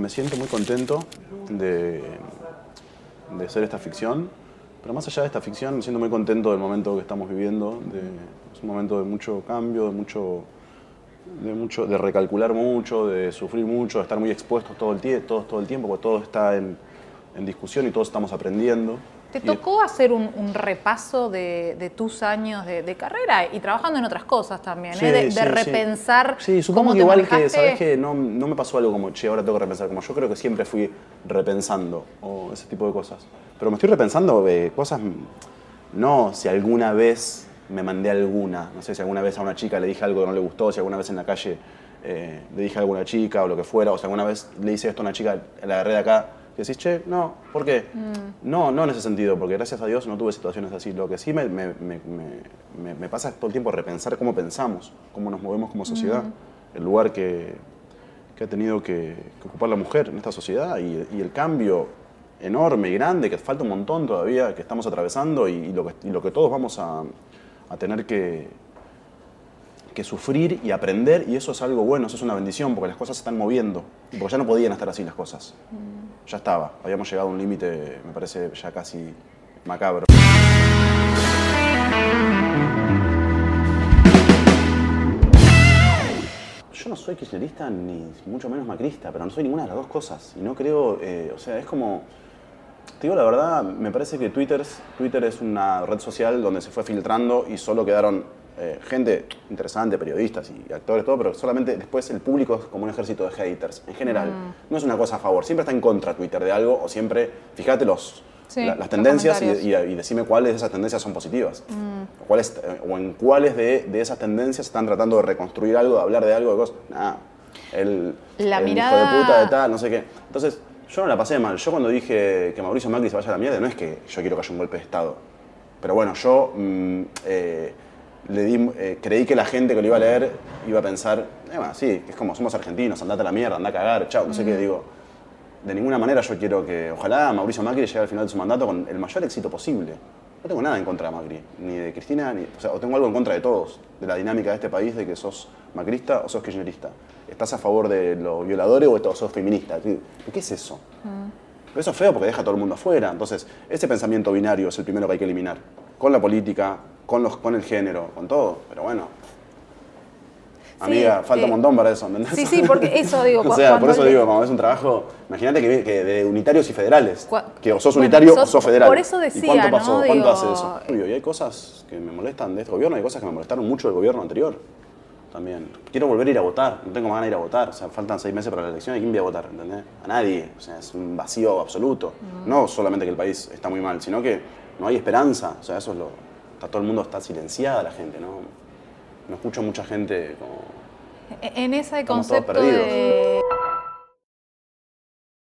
me siento muy contento de, de hacer esta ficción, pero más allá de esta ficción me siento muy contento del momento que estamos viviendo, es un momento de mucho cambio, de mucho, de mucho, de recalcular mucho, de sufrir mucho, de estar muy expuestos todo el, todos todo el tiempo, porque todo está en, en discusión y todos estamos aprendiendo. ¿Te tocó hacer un, un repaso de, de tus años de, de carrera y trabajando en otras cosas también? ¿eh? Sí, de, de sí, sí. repensar Sí, supongo cómo que te igual manejaste. que, ¿sabes qué? No, no me pasó algo como, che, ahora tengo que repensar. Como yo creo que siempre fui repensando o ese tipo de cosas. Pero me estoy repensando de cosas, mm, no si alguna vez me mandé alguna, no sé si alguna vez a una chica le dije algo que no le gustó, si alguna vez en la calle eh, le dije a una chica o lo que fuera, o si alguna vez le hice esto a una chica, la agarré de acá. Y decís, che, no, ¿por qué? No, no en ese sentido, porque gracias a Dios no tuve situaciones así. Lo que sí me, me- me- me- pasa es todo el tiempo repensar cómo pensamos, cómo nos movemos como sociedad, el lugar que, que ha tenido que, que ocupar la mujer en esta sociedad y, y el cambio enorme y grande, que falta un montón todavía, que estamos atravesando y, y lo, que, y lo que todos vamos a, a tener que, que sufrir y aprender, y eso es algo bueno, eso es una bendición, porque las cosas se están moviendo, porque ya no podían estar así las cosas. Ya estaba, habíamos llegado a un límite, me parece ya casi macabro. Yo no soy kirchnerista ni mucho menos macrista, pero no soy ninguna de las dos cosas. Y no creo, eh, o sea, es como, te digo la verdad, me parece que Twitter, Twitter es una red social donde se fue filtrando y solo quedaron eh, gente interesante, periodistas y actores, todo, pero solamente después el público es como un ejército de haters, en general. No es una cosa a favor, siempre está en contra Twitter de algo o siempre, fíjate los, Sí, la- las los tendencias y, y- y decime cuáles de esas tendencias son positivas. O, cuáles, eh, o en cuáles de, de esas tendencias están tratando de reconstruir algo, de hablar de algo, de cosas. Nah, el, La el mirada- hijo de puta de tal, no sé qué. Entonces, yo no la pasé mal. Yo cuando dije que Mauricio Macri se vaya a la mierda, no es que yo quiero que haya un golpe de Estado. Pero bueno, yo mm, eh, le di, eh, creí que la gente que lo iba a leer iba a pensar, eh, bueno, sí, es como somos argentinos, andate a la mierda, anda a cagar, chao, no sé qué, digo. De ninguna manera yo quiero que, ojalá Mauricio Macri llegue al final de su mandato con el mayor éxito posible. No tengo nada en contra de Macri, ni de Cristina, ni, o sea, o tengo algo en contra de todos, de la dinámica de este país, de que sos macrista o sos kirchnerista. ¿Estás a favor de los violadores o sos feminista? ¿Qué, qué es eso? Pero eso es feo porque deja a todo el mundo afuera. Entonces, ese pensamiento binario es el primero que hay que eliminar. Con la política, con, los, con el género, con todo. Pero bueno. Amiga, falta eh, un montón para eso, ¿entendés? sí, sí, porque eso digo, o sea, por cuando eso le- digo, como es un trabajo. Imagínate que, que de unitarios y federales. Que o sos Bueno, unitario o sos- federal. por eso ¿Y decía, cuánto ¿no? pasó? ¿Cuánto Digo- hace eso? Y hay cosas que me molestan de este gobierno, hay cosas que me molestaron mucho del gobierno anterior. También. Quiero volver a ir a votar, no tengo más ganas de ir a votar. O sea, faltan seis meses para la elección, ¿y quién voy a votar? ¿Entendés? A nadie. O sea, es un vacío absoluto. No solamente que el país está muy mal, sino que no hay esperanza. O sea, eso es lo. Está, todo el mundo está silenciada la gente, ¿no? No escucho mucha gente como. En ese concepto perdidos. de,